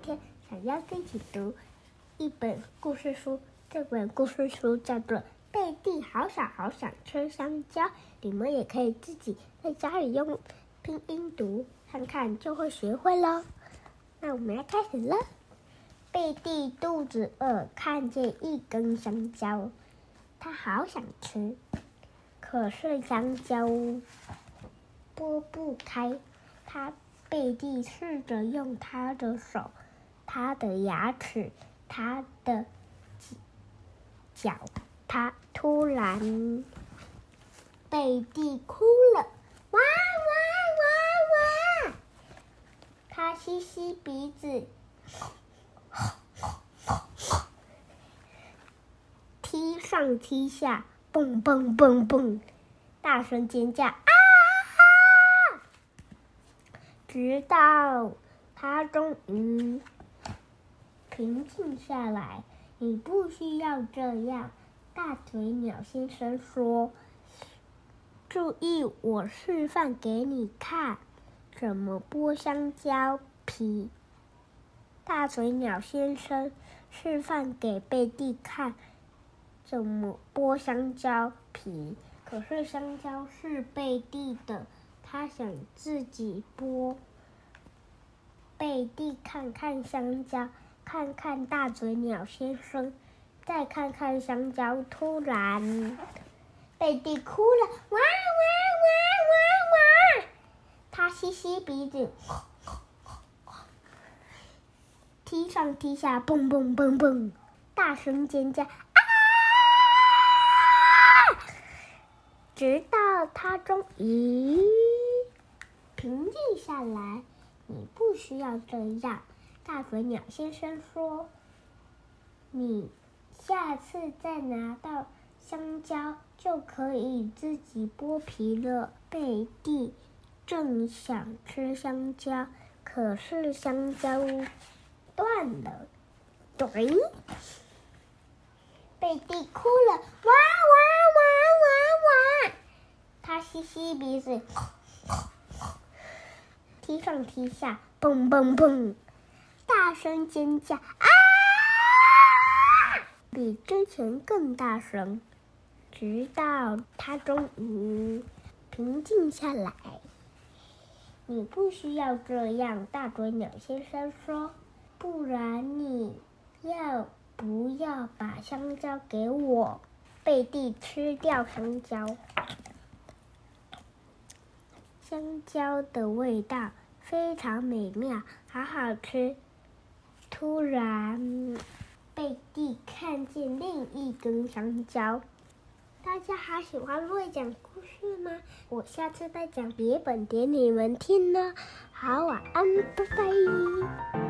天想要自己读一本故事书，这本故事书叫做《贝蒂好想好想吃香蕉》，你们也可以自己在家里用拼音读，看看就会学会喽。那我们要开始了。贝蒂肚子饿，看见一根香蕉，他好想吃，可是香蕉剥不开。他贝蒂试着用他的手、他的牙齿、他的脚，他突然，贝蒂哭了，哇哇哇哇！他吸吸鼻子。踢上踢下，蹦蹦蹦蹦，大声尖叫啊！直到他终于平静下来。你不需要这样，大嘴鸟先生说：“注意，我示范给你看，怎么剥香蕉皮。”大嘴鸟先生示范给贝蒂看。怎么剥香蕉皮？可是香蕉是贝蒂的，他想自己剥。贝蒂看看香蕉，看看大嘴鸟先生，再看看香蕉。突然，贝蒂哭了，哇哇哇哇哇！他吸吸鼻子，踢上踢下，蹦蹦蹦蹦，大声尖叫啊。直到他终于平静下来，你不需要这样。大嘴鸟先生说：“你下次再拿到香蕉就可以自己剥皮了。”贝蒂正想吃香蕉，可是香蕉断了。对，贝蒂哭了，哇哇哇哇哇！他吸吸鼻子，踢上踢下，蹦蹦蹦，大声尖叫啊！比之前更大声，直到他终于平静下来。你不需要这样，大嘴鸟先生说，不然你要不要把香蕉给我？贝蒂吃掉香蕉。香蕉的味道非常美妙，好好吃。突然，贝蒂看见另一根香蕉。大家还喜欢瑞讲故事吗？我下次再讲别本给你们听呢。好，晚安，拜拜。